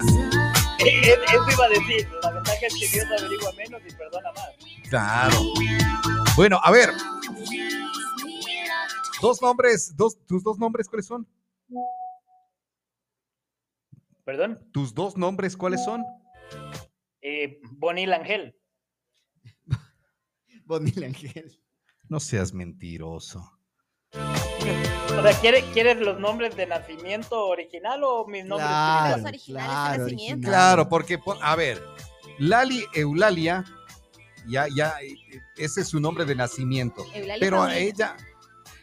Eso iba a decir, la ventaja es que Dios averigua menos y perdona más. Claro. Bueno, a ver. Dos nombres, dos, tus dos nombres, ¿cuáles son? ¿Perdón? ¿Tus dos nombres cuáles son? Eh, Bonil Ángel. Bonil Ángel. No seas mentiroso. O sea, ¿quieres, ¿quieres los nombres de nacimiento original o mis nombres Claro, originales de nacimiento. Claro, porque, a ver, Lali Eulalia, ya, ya, ese es su nombre de nacimiento. Eulalia Pero a Paulina. ella,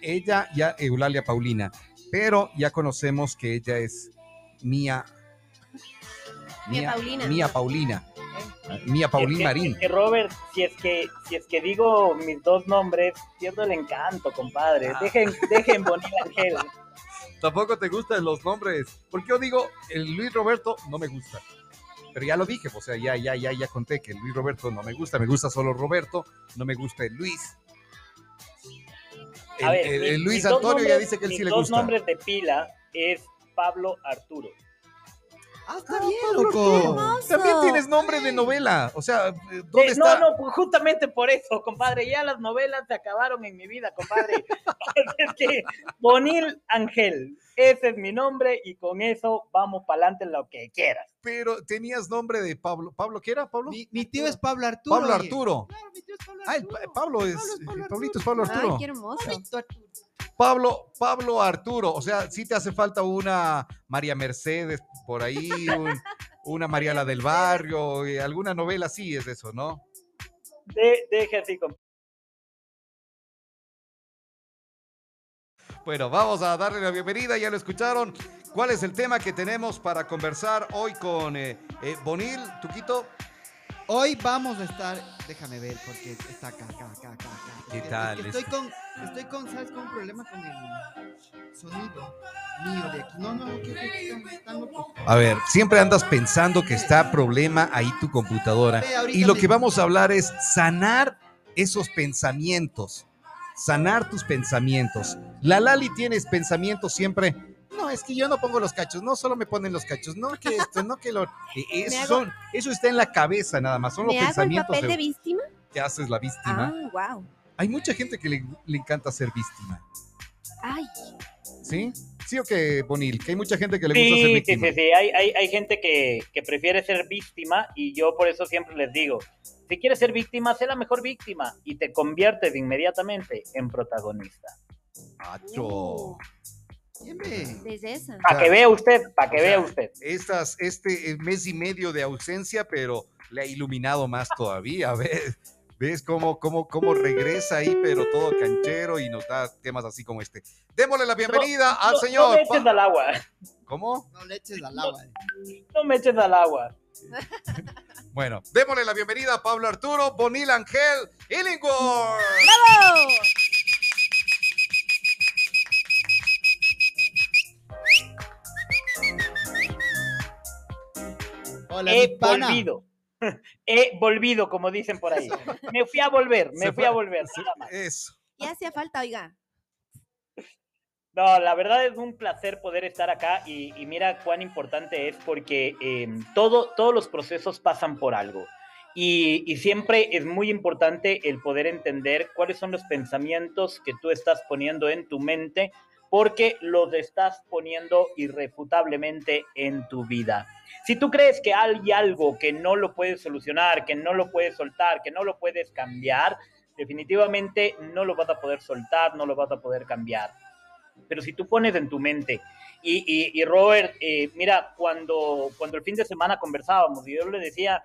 ella ya, Eulalia Paulina, pero ya conocemos que ella es Mía. Mía Paulina. Mía Paulina. Mía Paulín Es que- Marín. es que, Robert, si es que, si es que digo mis dos nombres, pierdo el encanto, compadre. Ah. Dejen, dejen Bonil Ángel. Tampoco te gustan los nombres. Porque yo digo, el Luis Roberto no me gusta. Pero ya lo dije, o sea, ya, ya, ya, ya conté que el Luis Roberto no me gusta, me gusta solo Roberto, no me gusta el Luis. El, A ver, el- Luis dos Antonio ya dice que él sí le dos gusta. nombres de pila es Pablo Arturo. Ah, está bien, loco. También tienes nombre de novela. O sea, ¿dónde Eh, está? No, no, pues justamente por eso, compadre. Ya las novelas se acabaron en mi vida, compadre. es que Bonil Ángel, ese es mi nombre y con eso vamos para adelante en lo que quieras. Pero tenías nombre de Pablo. ¿Pablo qué era, Pablo? Mi, mi tío es Pablo Arturo. Pablo oye. Arturo. Claro, mi tío es Pablo Ah, el Arturo. Pa- Pablo es. Pablo Pablito es Pablo Ay, Arturo. qué hermoso. Pablito Arturo. Pablo, Pablo Arturo. O sea, sí te hace falta una María Mercedes por ahí, un- una María la del Barrio, y alguna novela así es eso, ¿no? De, deje así. Bueno, vamos a darle la bienvenida, ya lo escucharon. ¿Cuál es el tema que tenemos para conversar hoy con eh, eh, Bonil, Tuquito? Hoy vamos a estar, déjame ver, porque está acá, acá, acá, acá. acá. ¿Qué Es tal? es que Estoy con, estoy con, ¿sabes? Con un problema con el sonido mío de aquí. No, no, que, que locos. A ver, siempre andas pensando que está problema ahí tu computadora. Y lo que vamos a hablar es sanar esos pensamientos. Sanar tus pensamientos. La Lali tienes pensamientos siempre. No, es que yo no pongo los cachos, no solo me ponen los cachos, no que esto, no que lo. eh, Eso, hago- son- eso está en la cabeza nada más, son los ¿Me hago el pensamientos papel de de- víctima? que haces la víctima. Ah, wow. Hay mucha gente que le, le encanta ser víctima, Ay, ¿sí? ¿Sí o qué, Bonil? Que hay mucha gente que le gusta ser Sí, sí, víctima. sí, sí. Hay, hay, hay gente que, que prefiere ser víctima y yo por eso siempre les digo, si quieres ser víctima, sé la mejor víctima y te conviertes inmediatamente en protagonista. Macho. Desde esa. Para que vea usted, para que O sea, vea usted. estas, este mes y medio de ausencia, pero le ha iluminado más todavía. ¿Ves, ¿Ves cómo, cómo, cómo regresa ahí, pero todo canchero y nos da temas así como este? Démosle la bienvenida al No- señor. No me eches al agua, ¿Cómo? No le eches al agua. eh. no me eches al agua. Bueno, démosle la bienvenida a Pablo Arturo Bonil Ángel Illingworth. ¡Bravo! Hola, He volvido. He volvido, como dicen por ahí. Me fui a volver, me Se fui fue- a volver. nada más. Eso. Ya hacía falta, oiga. No, la verdad es un placer poder estar acá y, y mira cuán importante es porque eh, todo, todos los procesos pasan por algo. Y, y siempre es muy importante el poder entender cuáles son los pensamientos que tú estás poniendo en tu mente porque los estás poniendo irrefutablemente en tu vida. Si tú crees que hay algo que no lo puedes solucionar, que no lo puedes soltar, que no lo puedes cambiar, definitivamente no lo vas a poder soltar, no lo vas a poder cambiar. Pero si tú pones en tu mente, y, y, y Robert, eh, mira, cuando, cuando el fin de semana conversábamos y yo le decía,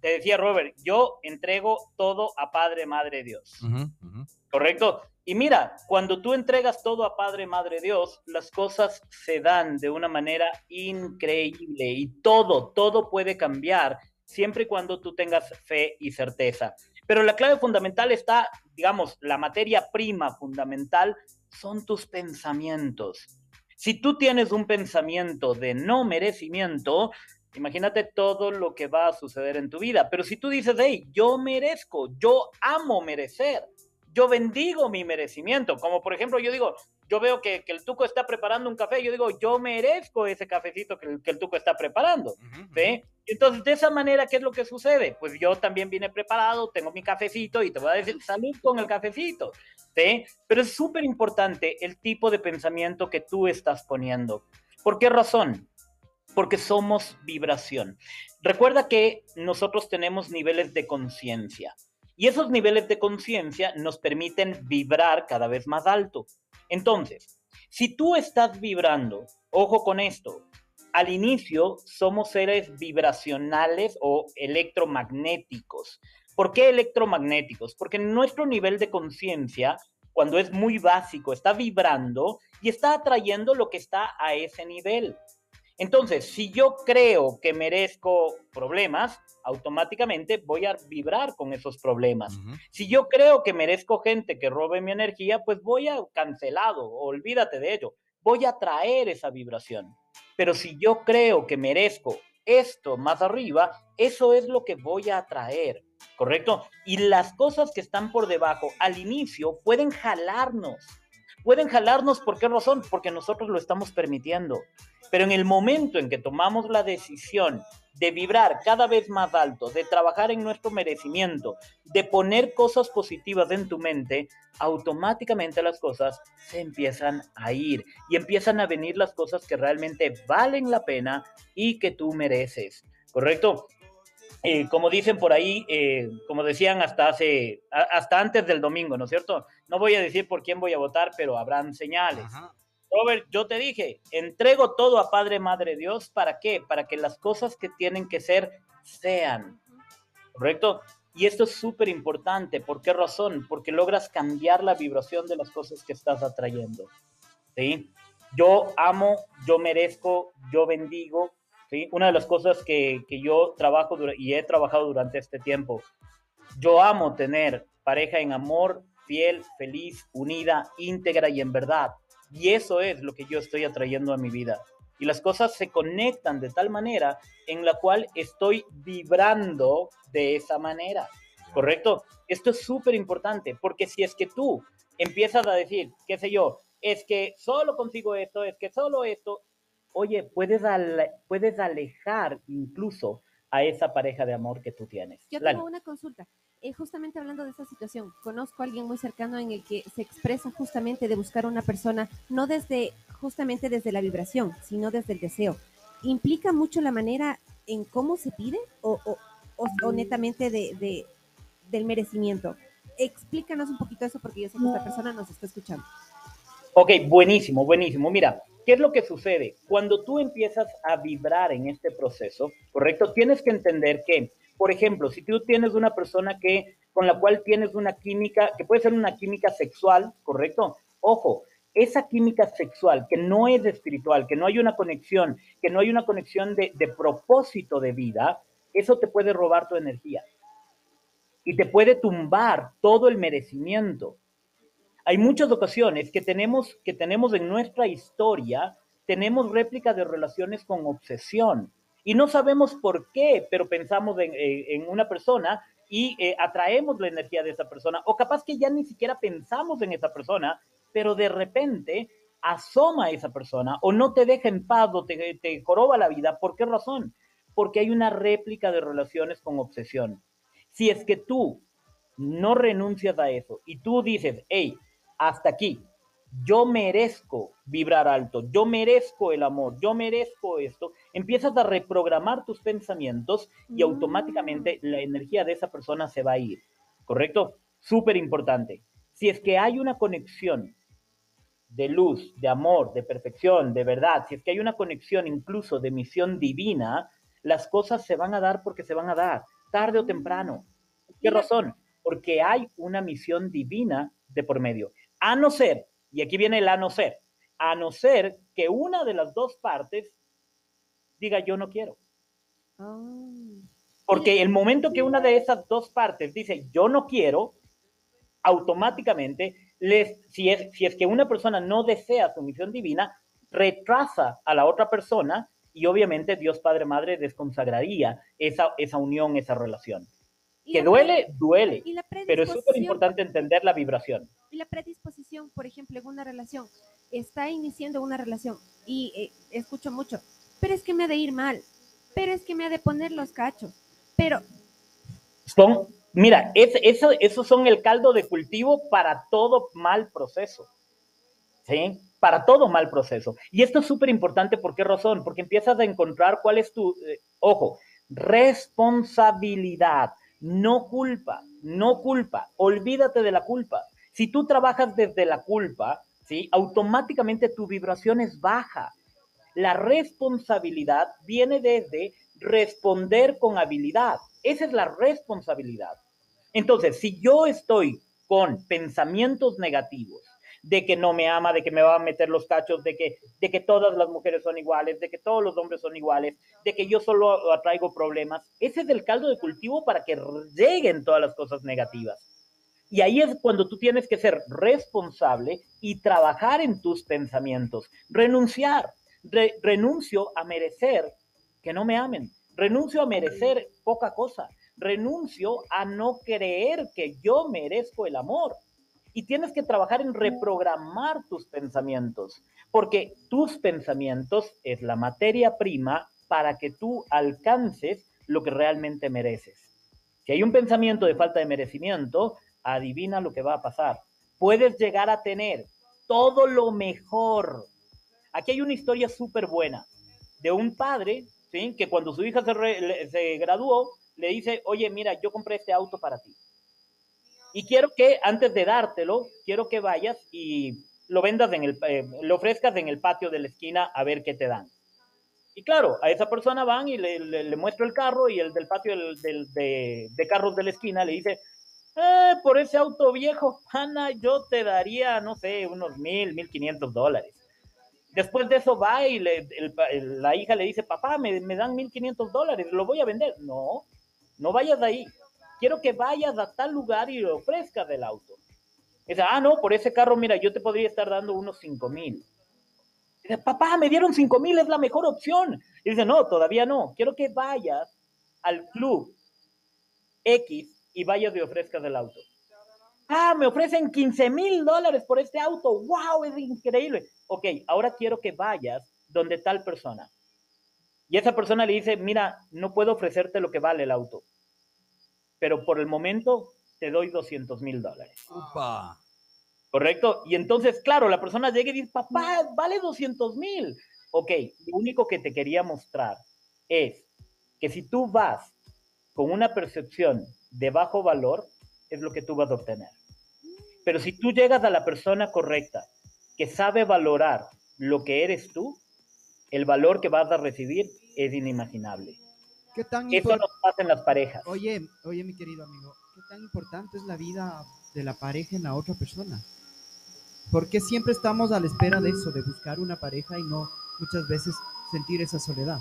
te decía Robert, yo entrego todo a Padre, Madre, Dios. ¿Correcto? Y mira, cuando tú entregas todo a Padre, Madre, Dios, las cosas se dan de una manera increíble y todo, todo puede cambiar siempre y cuando tú tengas fe y certeza. Pero la clave fundamental está, digamos, la materia prima fundamental son tus pensamientos. Si tú tienes un pensamiento de no merecimiento, imagínate todo lo que va a suceder en tu vida. Pero si tú dices, hey, yo merezco, yo amo merecer, yo bendigo mi merecimiento. Como por ejemplo, yo digo, yo veo que, que el tuco está preparando un café, yo digo, yo merezco ese cafecito que el, que el tuco está preparando. ¿sí? Entonces, de esa manera, ¿qué es lo que sucede? Pues yo también vine preparado, tengo mi cafecito y te voy a decir salud con el cafecito. ¿sí? Pero es súper importante el tipo de pensamiento que tú estás poniendo. ¿Por qué razón? Porque somos vibración. Recuerda que nosotros tenemos niveles de conciencia. Y esos niveles de conciencia nos permiten vibrar cada vez más alto. Entonces, si tú estás vibrando, ojo con esto, al inicio somos seres vibracionales o electromagnéticos. ¿Por qué electromagnéticos? Porque nuestro nivel de conciencia, cuando es muy básico, está vibrando y está atrayendo lo que está a ese nivel. Entonces, si yo creo que merezco problemas, automáticamente voy a vibrar con esos problemas. Uh -huh. Si yo creo que merezco gente que robe mi energía, pues voy a cancelado, olvídate de ello. Voy a traer esa vibración. Pero si yo creo que merezco esto más arriba, eso es lo que voy a atraer, ¿correcto? Y las cosas que están por debajo al inicio pueden jalarnos. Pueden jalarnos, ¿por qué razón? Porque nosotros lo estamos permitiendo. Pero en el momento en que tomamos la decisión de vibrar cada vez más alto, de trabajar en nuestro merecimiento, de poner cosas positivas en tu mente, automáticamente las cosas se empiezan a ir y empiezan a venir las cosas que realmente valen la pena y que tú mereces, ¿correcto? Eh, como dicen por ahí, eh, como decían hasta hace, hasta antes del domingo, ¿no es cierto? No voy a decir por quién voy a votar, pero habrán señales. Ajá. Robert, yo te dije, entrego todo a Padre, Madre Dios, ¿para qué? Para que las cosas que tienen que ser sean, ¿correcto? Y esto es súper importante. ¿Por qué razón? Porque logras cambiar la vibración de las cosas que estás atrayendo, ¿sí? Yo amo, yo merezco, yo bendigo, ¿sí? Una de las cosas que, que yo trabajo y he trabajado durante este tiempo, yo amo tener pareja en amor, fiel, feliz, unida, íntegra y en verdad. Y eso es lo que yo estoy atrayendo a mi vida. Y las cosas se conectan de tal manera en la cual estoy vibrando de esa manera. ¿Correcto? Esto es súper importante porque si es que tú empiezas a decir, qué sé yo, es que solo consigo esto, es que solo esto, oye, puedes, ale puedes alejar incluso a esa pareja de amor que tú tienes. Yo tengo una consulta. Eh, justamente hablando de esta situación, conozco a alguien muy cercano en el que se expresa justamente de buscar una persona, no desde, justamente desde la vibración, sino desde el deseo. ¿Implica mucho la manera en cómo se pide o, o, o, o netamente de, de, del merecimiento? Explícanos un poquito eso porque yo sé que esta persona nos está escuchando. Ok, buenísimo, buenísimo. Mira, ¿qué es lo que sucede? Cuando tú empiezas a vibrar en este proceso, ¿correcto? Tienes que entender que por ejemplo, si tú tienes una persona que con la cual tienes una química, que puede ser una química sexual, ¿correcto? Ojo, esa química sexual que no es espiritual, que no hay una conexión, que no hay una conexión de, de propósito de vida, eso te puede robar tu energía y te puede tumbar todo el merecimiento. Hay muchas ocasiones que tenemos, que tenemos en nuestra historia, tenemos réplica de relaciones con obsesión y no sabemos por qué, pero pensamos en, en una persona y eh, atraemos la energía de esa persona, o capaz que ya ni siquiera pensamos en esa persona, pero de repente asoma a esa persona o no te deja en paz o te, te joroba la vida. ¿Por qué razón? Porque hay una réplica de relaciones con obsesión. Si es que tú no renuncias a eso y tú dices, hey, hasta aquí, yo merezco vibrar alto, yo merezco el amor, yo merezco esto, empiezas a reprogramar tus pensamientos y automáticamente la energía de esa persona se va a ir, ¿correcto? Súper importante. Si es que hay una conexión de luz, de amor, de perfección, de verdad, si es que hay una conexión incluso de misión divina, las cosas se van a dar porque se van a dar, tarde o temprano. ¿Qué razón? Porque hay una misión divina de por medio. A no ser y aquí viene el a no ser. A no ser que una de las dos partes diga yo no quiero. Oh. Porque el momento que una de esas dos partes dice yo no quiero, automáticamente, les, si, es, si es que una persona no desea su misión divina, retrasa a la otra persona y obviamente Dios Padre Madre desconsagraría esa, esa unión, esa relación. Que duele, duele, y la pero es súper importante entender la vibración. Y la predisposición, por ejemplo, en una relación, está iniciando una relación y eh, escucho mucho, pero es que me ha de ir mal, pero es que me ha de poner los cachos, pero Son, mira, es, eso, esos son el caldo de cultivo para todo mal proceso. ¿Sí? Para todo mal proceso. Y esto es súper importante, ¿por qué razón? Porque empiezas a encontrar cuál es tu, eh, ojo, responsabilidad, no culpa, no culpa. Olvídate de la culpa. Si tú trabajas desde la culpa, ¿sí? Automáticamente tu vibración es baja. La responsabilidad viene desde responder con habilidad. Esa es la responsabilidad. Entonces, si yo estoy con pensamientos negativos, de que no me ama, de que me va a meter los cachos, de que, de que todas las mujeres son iguales, de que todos los hombres son iguales, de que yo solo atraigo problemas, ese es el caldo de cultivo para que lleguen todas las cosas negativas. Y ahí es cuando tú tienes que ser responsable y trabajar en tus pensamientos, renunciar. Re- renuncio a merecer que no me amen, renuncio a merecer poca cosa, renuncio a no creer que yo merezco el amor. Y tienes que trabajar en reprogramar tus pensamientos, porque tus pensamientos es la materia prima para que tú alcances lo que realmente mereces. Si hay un pensamiento de falta de merecimiento, adivina lo que va a pasar. Puedes llegar a tener todo lo mejor. Aquí hay una historia súper buena de un padre, ¿sí? Que cuando su hija se, re- se graduó, le dice, oye, mira, yo compré este auto para ti. Y quiero que antes de dártelo, quiero que vayas y lo vendas en el, eh, lo ofrezcas en el patio de la esquina a ver qué te dan. Y claro, a esa persona van y le, le, muestro el carro y el del patio del, del- de, de carros de la esquina le dice, "Eh, por ese auto viejo, Ana, yo te daría, no sé, unos mil, mil quinientos dólares. Después de eso va y le- la hija le dice, papá, me, me dan 1.500 dólares, lo voy a vender. No, no vayas de ahí. Quiero que vayas a tal lugar y le ofrezcas el auto. Dice, ah, no, por ese carro, mira, yo te podría estar dando unos 5 mil. Dice, papá, me dieron 5 mil, es la mejor opción. Y dice, no, todavía no. Quiero que vayas al club X y vayas y ofrezcas el auto. Ah, me ofrecen 15 mil dólares por este auto. ¡Wow! Es increíble. Ok, ahora quiero que vayas donde tal persona. Y esa persona le dice, mira, no puedo ofrecerte lo que vale el auto, pero por el momento te doy 200 mil dólares. Upa. ¿Correcto? Y entonces, claro, la persona llega y dice, papá, vale 200 mil. Ok, lo único que te quería mostrar es que si tú vas con una percepción de bajo valor, es lo que tú vas a obtener. Pero si tú llegas a la persona correcta, que sabe valorar lo que eres tú, el valor que vas a recibir es inimaginable. ¿Qué tan Eso nos pasa en las parejas. Oye, oye, mi querido amigo, ¿qué tan importante es la vida de la pareja en la otra persona? Porque siempre estamos a la espera de eso, de buscar una pareja y no muchas veces sentir esa soledad.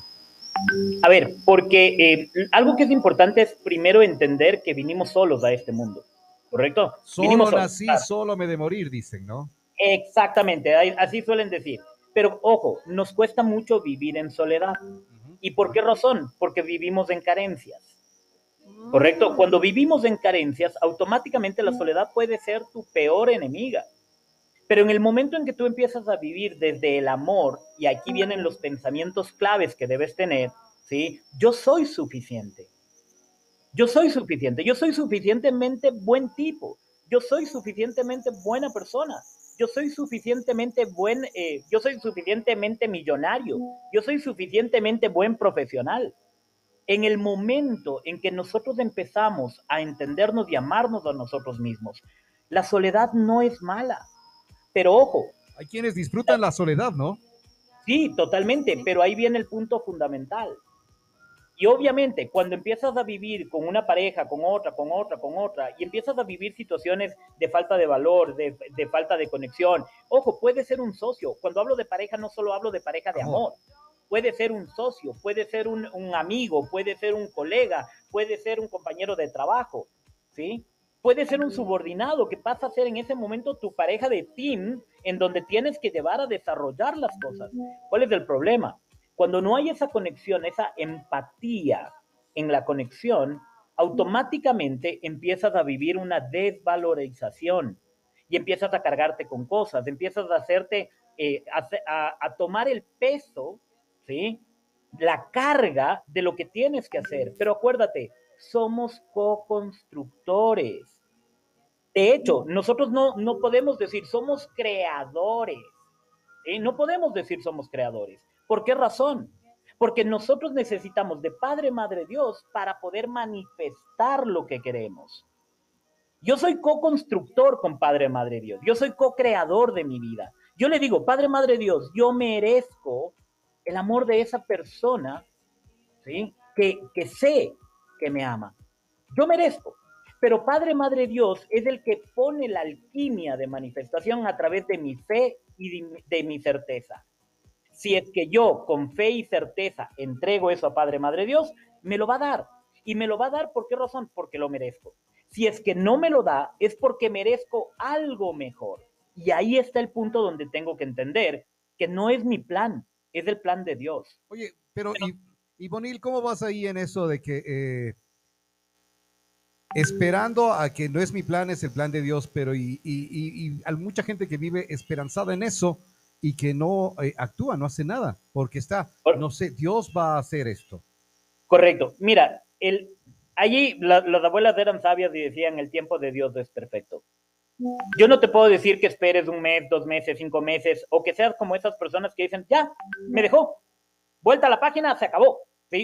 A ver, porque eh, algo que es importante es primero entender que vinimos solos a este mundo, ¿correcto? Solo Vinimos solos, nací, claro. solo me de morir, dicen, ¿no? Exactamente, así suelen decir. Pero ojo, nos cuesta mucho vivir en soledad. ¿Y por qué razón? Porque vivimos en carencias, ¿correcto? Cuando vivimos en carencias, automáticamente la soledad puede ser tu peor enemiga. Pero en el momento en que tú empiezas a vivir desde el amor, y aquí vienen los pensamientos claves que debes tener, ¿sí? Yo soy suficiente. Yo soy suficiente. Yo soy suficientemente buen tipo. Yo soy suficientemente buena persona. Yo soy suficientemente buen, eh, yo soy suficientemente millonario. Yo soy suficientemente buen profesional. En el momento en que nosotros empezamos a entendernos y amarnos a nosotros mismos, la soledad no es mala. Pero ojo, Hay quienes disfrutan la soledad, ¿no? Sí, totalmente, pero ahí viene el punto fundamental. Y obviamente, cuando empiezas a vivir con una pareja, con otra, con otra, con otra, y empiezas a vivir situaciones de falta de valor, de, de falta de conexión, ojo, puede ser un socio. Cuando hablo de pareja, no solo hablo de pareja de amor. Puede ser un socio, puede ser un, un amigo, puede ser un colega, puede ser un compañero de trabajo, ¿sí? Puede ser un subordinado que pasa a ser en ese momento tu pareja de team en donde tienes que llevar a desarrollar las cosas. ¿Cuál es el problema? Cuando no hay esa conexión, esa empatía en la conexión, automáticamente empiezas a vivir una desvalorización y empiezas a cargarte con cosas, empiezas a hacerte, eh, a, a, tomar el peso, ¿sí? La carga de lo que tienes que hacer. Pero acuérdate, somos co-constructores. De hecho, nosotros no, no podemos decir somos creadores. No podemos decir somos creadores. ¿Por qué razón? Porque nosotros necesitamos de Padre, Madre Dios para poder manifestar lo que queremos. Yo soy co-constructor con Padre, Madre Dios. Yo soy co-creador de mi vida. Yo le digo, Padre, Madre Dios, yo merezco el amor de esa persona, ¿sí? Que, que sé que me ama. Yo merezco. Pero Padre, Madre Dios es el que pone la alquimia de manifestación a través de mi fe y de mi certeza. Si es que yo con fe y certeza entrego eso a Padre, Madre Dios, me lo va a dar. Y me lo va a dar por qué razón? Porque lo merezco. Si es que no me lo da, es porque merezco algo mejor. Y ahí está el punto donde tengo que entender que no es mi plan, es el plan de Dios. Oye, pero, y, Bonil, ¿cómo vas ahí en eso de que eh, esperando a que no es mi plan, es el plan de Dios, pero y, y, hay mucha gente que vive esperanzada en eso, y que no eh, actúa, no hace nada, porque está, no sé, Dios va a hacer esto. Correcto. Mira, el, allí las abuelas eran sabias y decían, el tiempo de Dios es perfecto. Yo no te puedo decir que esperes un mes, dos meses, cinco meses, o que seas como esas personas que dicen, ya, me dejó, vuelta a la página, se acabó.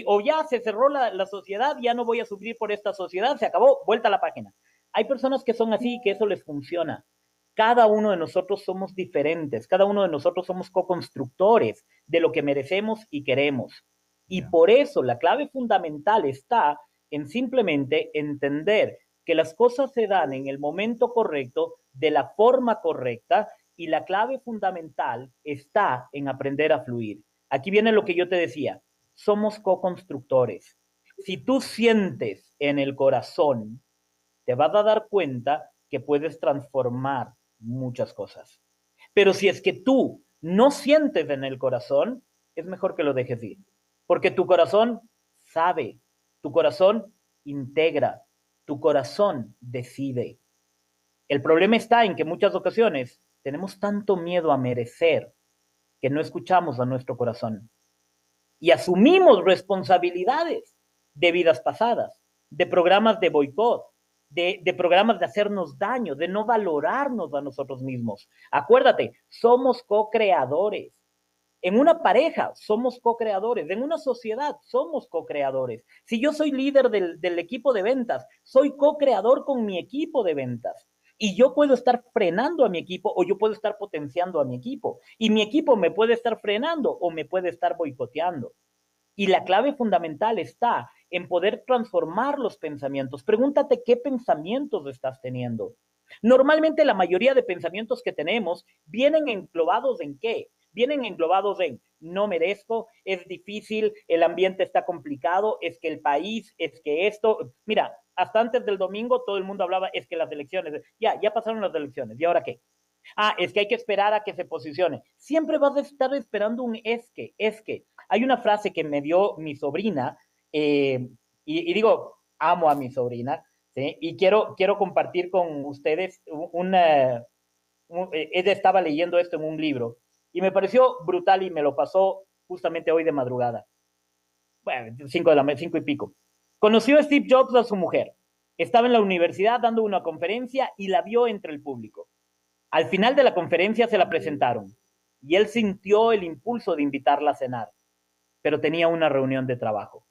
O ya se cerró la, la sociedad, ya no voy a sufrir por esta sociedad, se acabó, vuelta a la página. Hay personas que son así, que eso les funciona. Cada uno de nosotros somos diferentes, cada uno de nosotros somos co-constructores de lo que merecemos y queremos. Y por eso la clave fundamental está en simplemente entender que las cosas se dan en el momento correcto, de la forma correcta, y la clave fundamental está en aprender a fluir. Aquí viene lo que yo te decía, somos co-constructores. Si tú sientes en el corazón, te vas a dar cuenta que puedes transformar muchas cosas. Pero si es que tú no sientes en el corazón, es mejor que lo dejes ir, porque tu corazón sabe, tu corazón integra, tu corazón decide. El problema está en que muchas ocasiones tenemos tanto miedo a merecer que no escuchamos a nuestro corazón y asumimos responsabilidades de vidas pasadas, de programas de boicot, de, programas de hacernos daño, de no valorarnos a nosotros mismos. Acuérdate, somos co-creadores. En una pareja somos co-creadores, en una sociedad somos co-creadores. Si yo soy líder del, del equipo de ventas, soy co-creador con mi equipo de ventas. Y yo puedo estar frenando a mi equipo o yo puedo estar potenciando a mi equipo. Y mi equipo me puede estar frenando o me puede estar boicoteando. Y la clave fundamental está en poder transformar los pensamientos. Pregúntate qué pensamientos estás teniendo. Normalmente la mayoría de pensamientos que tenemos vienen englobados en qué? Vienen englobados en no merezco, es difícil, el ambiente está complicado, es que el país, es que esto, mira, hasta antes del domingo todo el mundo hablaba, es que las elecciones, ya, ya pasaron las elecciones, ¿y ahora qué? Ah, es que hay que esperar a que se posicione. Siempre vas a estar esperando un es que, es que. Hay una frase que me dio mi sobrina eh, y, digo, amo a mi sobrina. Y quiero, quiero compartir con ustedes una... ella estaba leyendo esto en un libro y me pareció brutal y me lo pasó justamente hoy de madrugada. Bueno, cinco de la cinco y pico. Conoció a Steve Jobs a su mujer. Estaba en la universidad dando una conferencia y la vio entre el público. Al final de la conferencia se la presentaron y él sintió el impulso de invitarla a cenar, pero tenía una reunión de trabajo.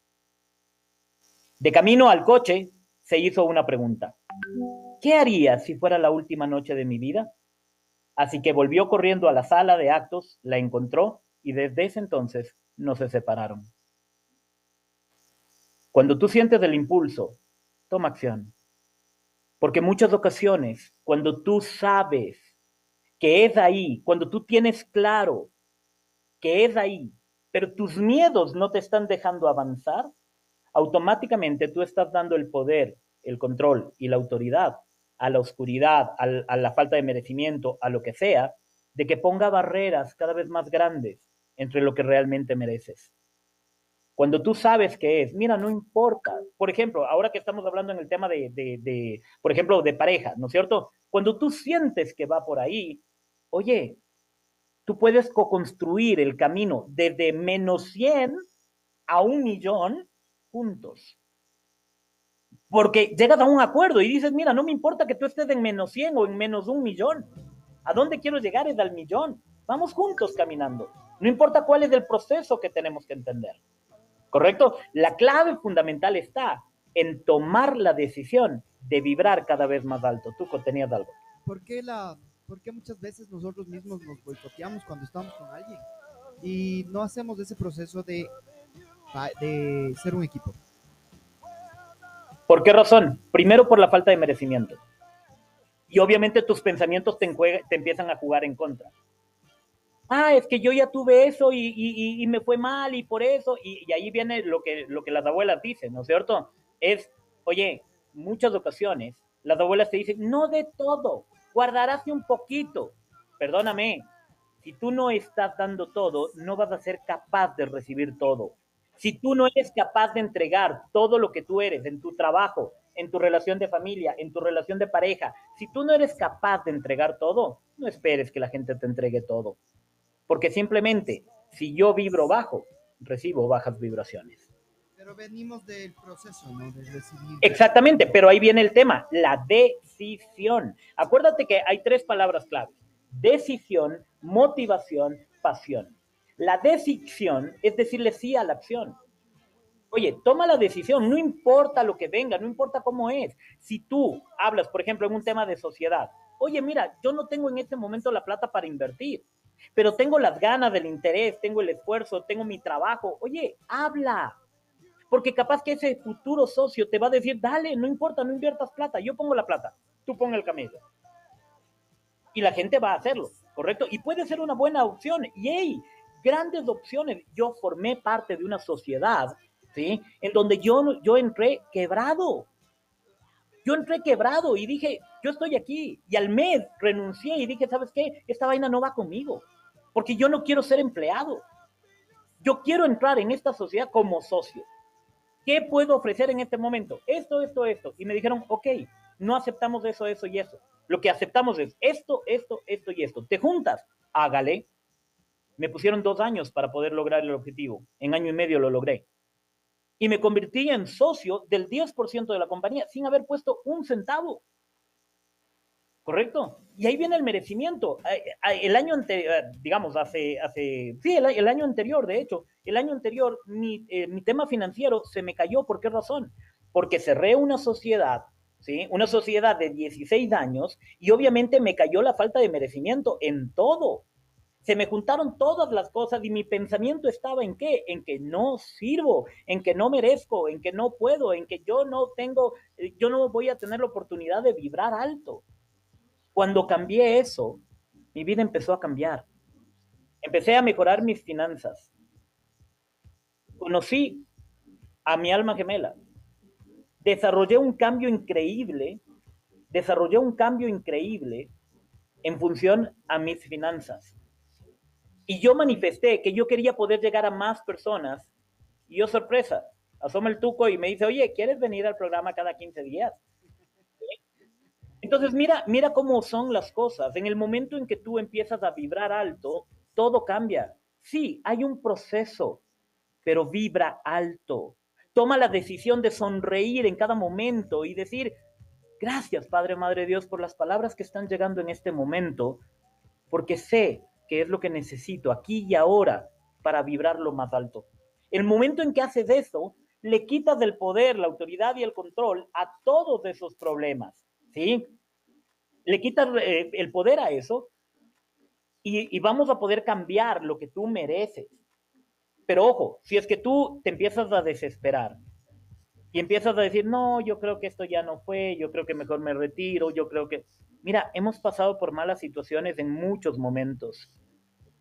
De camino al coche, se hizo una pregunta. ¿Qué haría si fuera la última noche de mi vida? Así que volvió corriendo a la sala de actos, la encontró y desde ese entonces no se separaron. Cuando tú sientes el impulso, toma acción. Porque muchas ocasiones, cuando tú sabes que es ahí, cuando tú tienes claro que es ahí, pero tus miedos no te están dejando avanzar, automáticamente tú estás dando el poder, el control y la autoridad a la oscuridad, a la falta de merecimiento, a lo que sea, de que ponga barreras cada vez más grandes entre lo que realmente mereces. Cuando tú sabes qué es, mira, no importa. Por ejemplo, ahora que estamos hablando en el tema de, de, de por ejemplo, de pareja, ¿no es cierto? Cuando tú sientes que va por ahí, oye, tú puedes co-construir el camino desde menos 100 a un millón juntos. Porque llegas a un acuerdo y dices, mira, no me importa que tú estés en menos 100 o en menos un millón. ¿A dónde quiero llegar es al millón? Vamos juntos caminando. No importa cuál es el proceso que tenemos que entender. ¿Correcto? La clave fundamental está en tomar la decisión de vibrar cada vez más alto. Tú tenías algo. ¿Por qué, la, ¿Por qué muchas veces nosotros mismos nos boicoteamos cuando estamos con alguien y no hacemos ese proceso de, de ser un equipo? ¿Por qué razón? Primero por la falta de merecimiento. Y obviamente tus pensamientos te, te empiezan a jugar en contra. Ah, es que yo ya tuve eso y, y, y me fue mal y por eso. Y, y, ahí viene lo que, lo que las abuelas dicen, ¿no es cierto? Es, oye, muchas ocasiones las abuelas te dicen, no de todo, guardarás un poquito. Perdóname, si tú no estás dando todo, no vas a ser capaz de recibir todo. Si tú no eres capaz de entregar todo lo que tú eres en tu trabajo, en tu relación de familia, en tu relación de pareja, si tú no eres capaz de entregar todo, no esperes que la gente te entregue todo. Porque simplemente, si yo vibro bajo, recibo bajas vibraciones. Pero venimos del proceso, ¿no? De decidir. Exactamente, pero ahí viene el tema, la decisión. Acuérdate que hay tres palabras claves. Decisión, motivación, pasión. La decisión es decirle sí a la acción. Oye, toma la decisión, no importa lo que venga, no importa cómo es. Si tú hablas, por ejemplo, en un tema de sociedad, oye, mira, yo no tengo en este momento la plata para invertir, pero tengo las ganas del interés, tengo el esfuerzo, tengo mi trabajo. Oye, habla. Porque capaz que ese futuro socio te va a decir, dale, no importa, no inviertas plata, yo pongo la plata, tú pon el camello. Y la gente va a hacerlo, ¿correcto? Y puede ser una buena opción. Y hey, grandes opciones. Yo formé parte de una sociedad, ¿sí? En donde yo, yo entré quebrado. Yo entré quebrado y dije, yo estoy aquí. Y al mes renuncié y dije, ¿sabes qué? Esta vaina no va conmigo. Porque yo no quiero ser empleado. Yo quiero entrar en esta sociedad como socio. ¿Qué puedo ofrecer en este momento? Esto, esto, esto. Y me dijeron, ok, no aceptamos eso, eso y eso. Lo que aceptamos es esto, esto, esto y esto. Te juntas, hágale. Me pusieron dos años para poder lograr el objetivo. En año y medio lo logré. Y me convertí en socio del 10% de la compañía sin haber puesto un centavo. ¿Correcto? Y ahí viene el merecimiento. El año anterior, digamos, hace, hace sí, el, año anterior, de hecho, el año anterior, mi, eh, mi tema financiero se me cayó. ¿Por qué razón? Porque cerré una sociedad ¿sí? Una sociedad de 16 años y obviamente me cayó la falta de merecimiento en todo se me juntaron todas las cosas y mi pensamiento estaba en qué? En que no sirvo, en que no merezco, en que no puedo, en que yo no tengo, eh, yo no voy a tener la oportunidad de vibrar alto. Cuando cambié eso, mi vida empezó a cambiar. Empecé a mejorar mis finanzas. Conocí a mi alma gemela. Desarrollé un cambio increíble, desarrollé un cambio increíble en función a mis finanzas y yo manifesté que yo quería poder llegar a más personas. Y yo, sorpresa, asoma el tuco y me dice, oye, ¿quieres venir al programa cada 15 días? Entonces, mira, mira cómo son las cosas. En el momento en que tú empiezas a vibrar alto, todo cambia. Sí, hay un proceso, pero vibra alto. Toma la decisión de sonreír en cada momento y decir, gracias, Padre, Madre Dios, por las palabras que están llegando en este momento, porque sé que es lo que necesito aquí y ahora para vibrar lo más alto. El momento en que haces eso, le quitas el poder, la autoridad y el control a todos esos problemas, ¿sí? Le quitas eh, el poder a eso y, y vamos a poder cambiar lo que tú mereces. Pero ojo, si es que tú te empiezas a desesperar y empiezas a decir, no, yo creo que esto ya no fue, yo creo que mejor me retiro, yo creo que Mira, hemos pasado por malas situaciones en muchos momentos.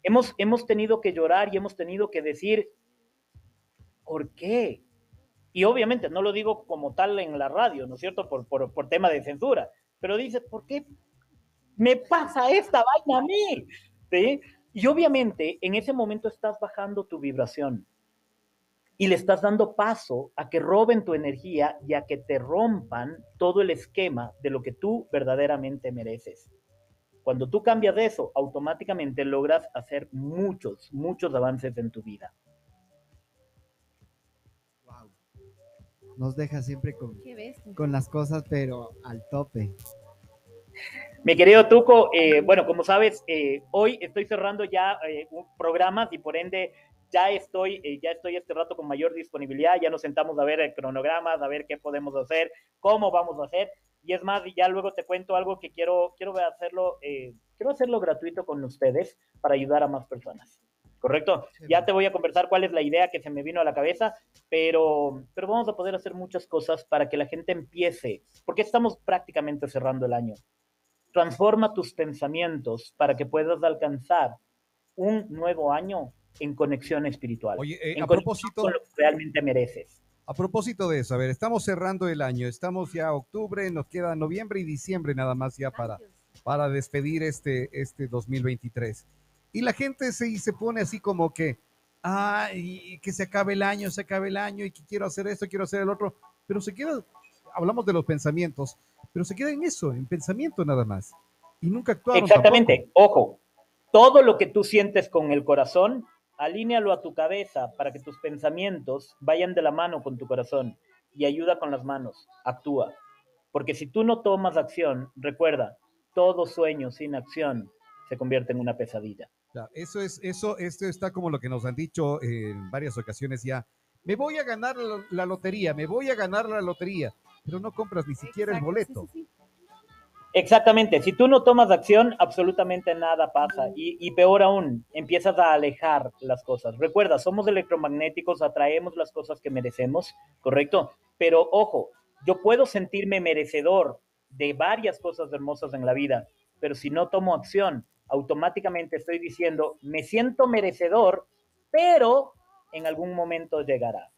Hemos, hemos tenido que llorar y hemos tenido que decir, ¿por qué? Y obviamente no lo digo como tal en la radio, ¿no es cierto? Por, por, por tema de censura, pero dices, ¿por qué me pasa esta vaina a mí? ¿Sí? Y obviamente en ese momento estás bajando tu vibración. Y le estás dando paso a que roben tu energía y a que te rompan todo el esquema de lo que tú verdaderamente mereces. Cuando tú cambias eso, automáticamente logras hacer muchos, muchos avances en tu vida. Wow. Nos deja siempre con, con las cosas, pero al tope. Mi querido Tuco, eh, bueno, como sabes, eh, hoy estoy cerrando ya eh, un- programas y por ende ya estoy, eh, ya estoy este rato con mayor disponibilidad, ya nos sentamos a ver el cronograma, a ver qué podemos hacer, cómo vamos a hacer, y es más, ya luego te cuento algo que quiero, quiero hacerlo, eh, quiero hacerlo gratuito con ustedes para ayudar a más personas. ¿Correcto? Ya te voy a conversar cuál es la idea que se me vino a la cabeza, pero, pero vamos a poder hacer muchas cosas para que la gente empiece, porque estamos prácticamente cerrando el año. Transforma tus pensamientos para que puedas alcanzar un nuevo año en conexión espiritual. Oye, eh, en a conexión propósito, con lo que realmente mereces. a propósito de eso, a ver, estamos cerrando el año, estamos ya octubre, nos queda noviembre y diciembre nada más ya para, para despedir este, este 2023. Y la gente se, se pone así como que, ay, que se acabe el año, se acabe el año y que quiero hacer esto, quiero hacer el otro, pero se queda, hablamos de los pensamientos, pero se queda en eso, en pensamiento nada más. Y nunca actuaron. Exactamente. Ojo, todo lo que tú sientes con el corazón, alínealo a tu cabeza para que tus pensamientos vayan de la mano con tu corazón y ayuda con las manos, actúa. Porque si tú no tomas acción, recuerda, todo sueño sin acción se convierte en una pesadilla. Eso es, eso, esto está como lo que nos han dicho en varias ocasiones ya. Me voy a ganar la, lotería, me voy a ganar la lotería, pero no compras ni siquiera el boleto. sí, sí, sí. Exactamente, si tú no tomas acción, absolutamente nada pasa. Y, peor aún, empiezas a alejar las cosas. Recuerda, somos electromagnéticos, atraemos las cosas que merecemos, ¿correcto? Pero ojo, yo puedo sentirme merecedor de varias cosas hermosas en la vida, pero si no tomo acción, automáticamente estoy diciendo, me siento merecedor, pero en algún momento llegará.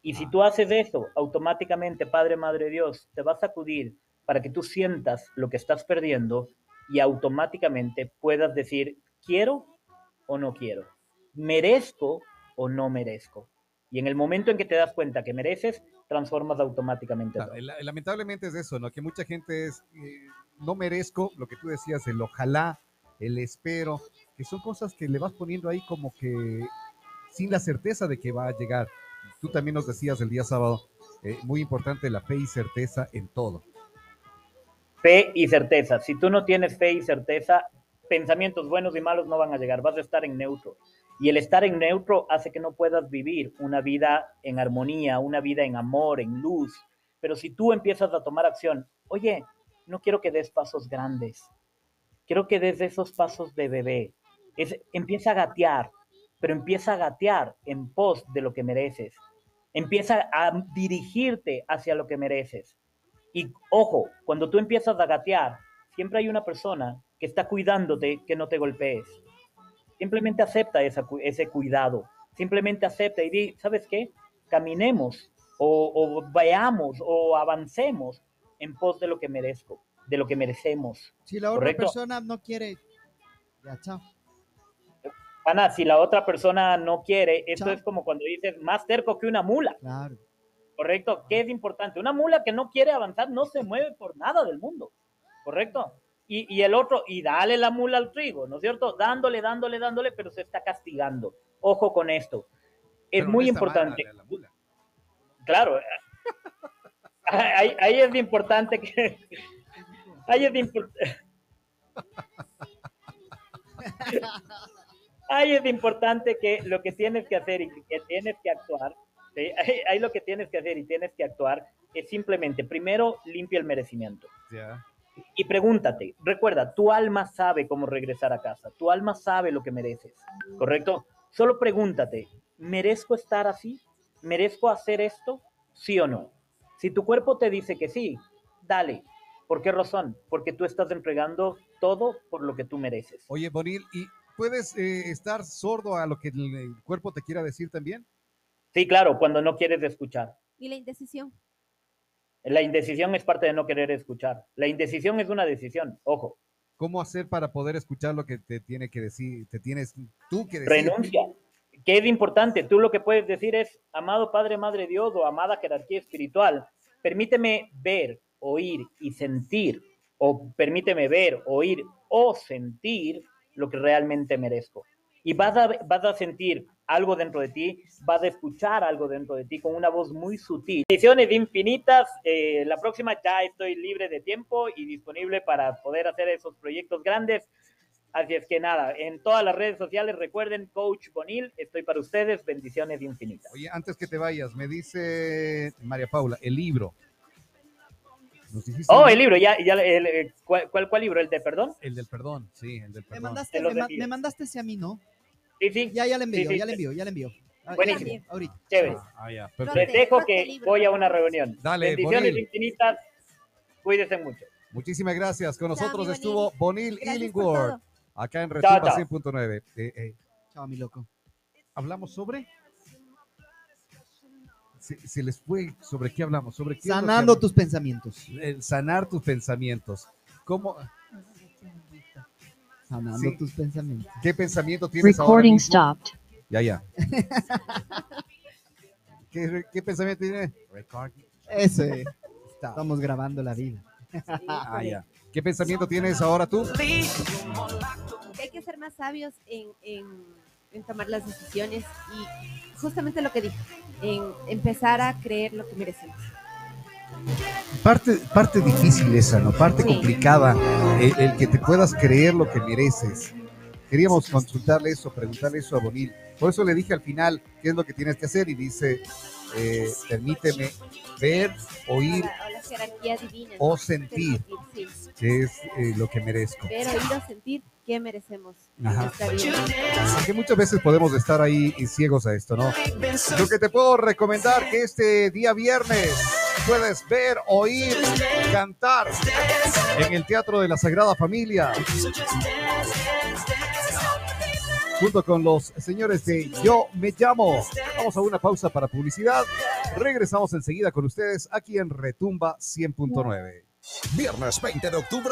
Y si tú haces eso, automáticamente, Padre, Madre Dios, te va a sacudir para que tú sientas lo que estás perdiendo y automáticamente puedas decir, quiero o no quiero, merezco o no merezco. Y en el momento en que te das cuenta que mereces, transformas automáticamente Claro, todo. el- lamentablemente es eso, ¿no? Que mucha gente es, eh, no merezco lo que tú decías, el ojalá, el espero, que son cosas que le vas poniendo ahí como que sin la certeza de que va a llegar. Tú también nos decías el día sábado, eh, muy importante la fe y certeza en todo. Fe y certeza. Si tú no tienes fe y certeza, pensamientos buenos y malos no van a llegar, vas a estar en neutro. Y el estar en neutro hace que no puedas vivir una vida en armonía, una vida en amor, en luz. Pero si tú empiezas a tomar acción, oye, no quiero que des pasos grandes, quiero que des esos pasos de bebé. Empieza a gatear, pero empieza a gatear en pos de lo que mereces. Empieza a dirigirte hacia lo que mereces. Y ojo, cuando tú empiezas a gatear, siempre hay una persona que está cuidándote que no te golpees. Simplemente acepta esa ese cuidado. Simplemente acepta y di, ¿sabes qué? Caminemos o, o veamos o avancemos en pos de lo que merezco, de lo que merecemos. Si la otra Correcto. persona no quiere, ya, chao. Ana, si la otra persona no quiere, esto Chao. es como cuando dices, más terco que una mula, Claro. ¿Correcto? ¿Qué es importante? Una mula que no quiere avanzar no se mueve por nada del mundo, ¿correcto? Y, y el otro, y dale la mula al trigo, ¿no es cierto? Dándole, dándole, dándole, pero se está castigando. Ojo con esto. Es Pero muy importante. la mula. Claro. Ahí, ahí es importante que. Ahí es importante. Ahí es importante que lo que tienes que hacer y que tienes que actuar, ¿sí? ahí, ahí lo que tienes que hacer y tienes que actuar es simplemente, primero, limpia el merecimiento. Y pregúntate, recuerda, tu alma sabe cómo regresar a casa, tu alma sabe lo que mereces, ¿correcto? Solo pregúntate, ¿merezco estar así? ¿Merezco hacer esto? ¿Sí o no? Si tu cuerpo te dice que sí, dale. ¿Por qué razón? Porque tú estás entregando todo por lo que tú mereces. Oye, Bonil, ¿y puedes eh, estar sordo a lo que el, el cuerpo te quiera decir también? Sí, claro, cuando no quieres escuchar. Y la indecisión. La indecisión es parte de no querer escuchar. La indecisión es una decisión, ojo. ¿Cómo hacer para poder escuchar lo que te tiene que decir, te tienes tú que decir? Renuncia. que es importante. Tú lo que puedes decir es, amado Padre, Madre Dios o amada jerarquía espiritual, permíteme ver, oír y sentir, o permíteme ver, oír o sentir lo que realmente merezco. Y vas a, vas a sentir algo dentro de ti, vas a escuchar algo dentro de ti con una voz muy sutil. Ediciones infinitas, eh, la próxima ya estoy libre de tiempo y disponible para poder hacer esos proyectos grandes. Así es que nada, en todas las redes sociales recuerden, Coach Bonil, estoy para ustedes, bendiciones infinitas. Oye, antes que te vayas, me dice María Paula, el libro. ¿Nos dijiste oh, el libro, ya, ya el, el, ¿cuál, ¿cuál, libro? ¿El de perdón? El del perdón, sí, el del perdón. Me mandaste, me, me mandaste ese a mí, ¿no? Sí, sí. Ya, ya le envío, sí, sí, ya le envío, ya le envío. Buenísimo. Ahorita. Chévere. Ah, ya, Les dejo que voy a una reunión. Dale, Bendiciones Bonil. infinitas. Cuídense mucho. Muchísimas gracias. Con nosotros Chao, estuvo Bonil Illingworth acá en Retumba 100.9. Eh, eh. Chao, mi loco. Hablamos sobre. Se, se, les fue. ¿Sobre qué hablamos? ¿Sobre qué Sanando tus pensamientos. El sanar tus pensamientos. ¿Cómo? Sanando sí. tus pensamientos. ¿Qué pensamiento tienes Recording ahora mismo? stopped. Ya, ya. ¿Qué, ¿Qué, pensamiento tiene? Recording. Ese. Estamos grabando la vida. ah, ya. ¿Qué pensamiento tienes ahora tú? Hay que ser más sabios en, en, en, tomar las decisiones y justamente lo que dije, en empezar a creer lo que merecemos. Parte, parte difícil esa, ¿no? Parte sí. complicada, el, el, que te puedas creer lo que mereces. Queríamos consultarle eso, preguntarle eso a Bonil. Por eso le dije al final qué es lo que tienes que hacer y dice, eh, permíteme ver, oír divina, o sentir, sí. que es eh, lo que merezco. Ver, oír o sentir qué merecemos. Ajá. Porque muchas veces podemos estar ahí ciegos a esto, ¿no? Lo que te puedo recomendar que este día viernes puedes ver, oír, cantar en el Teatro de la Sagrada Familia junto con los señores de Yo Me Llamo. Vamos a una pausa para publicidad. Regresamos enseguida con ustedes aquí en Retumba 100.9. Viernes 20 de octubre,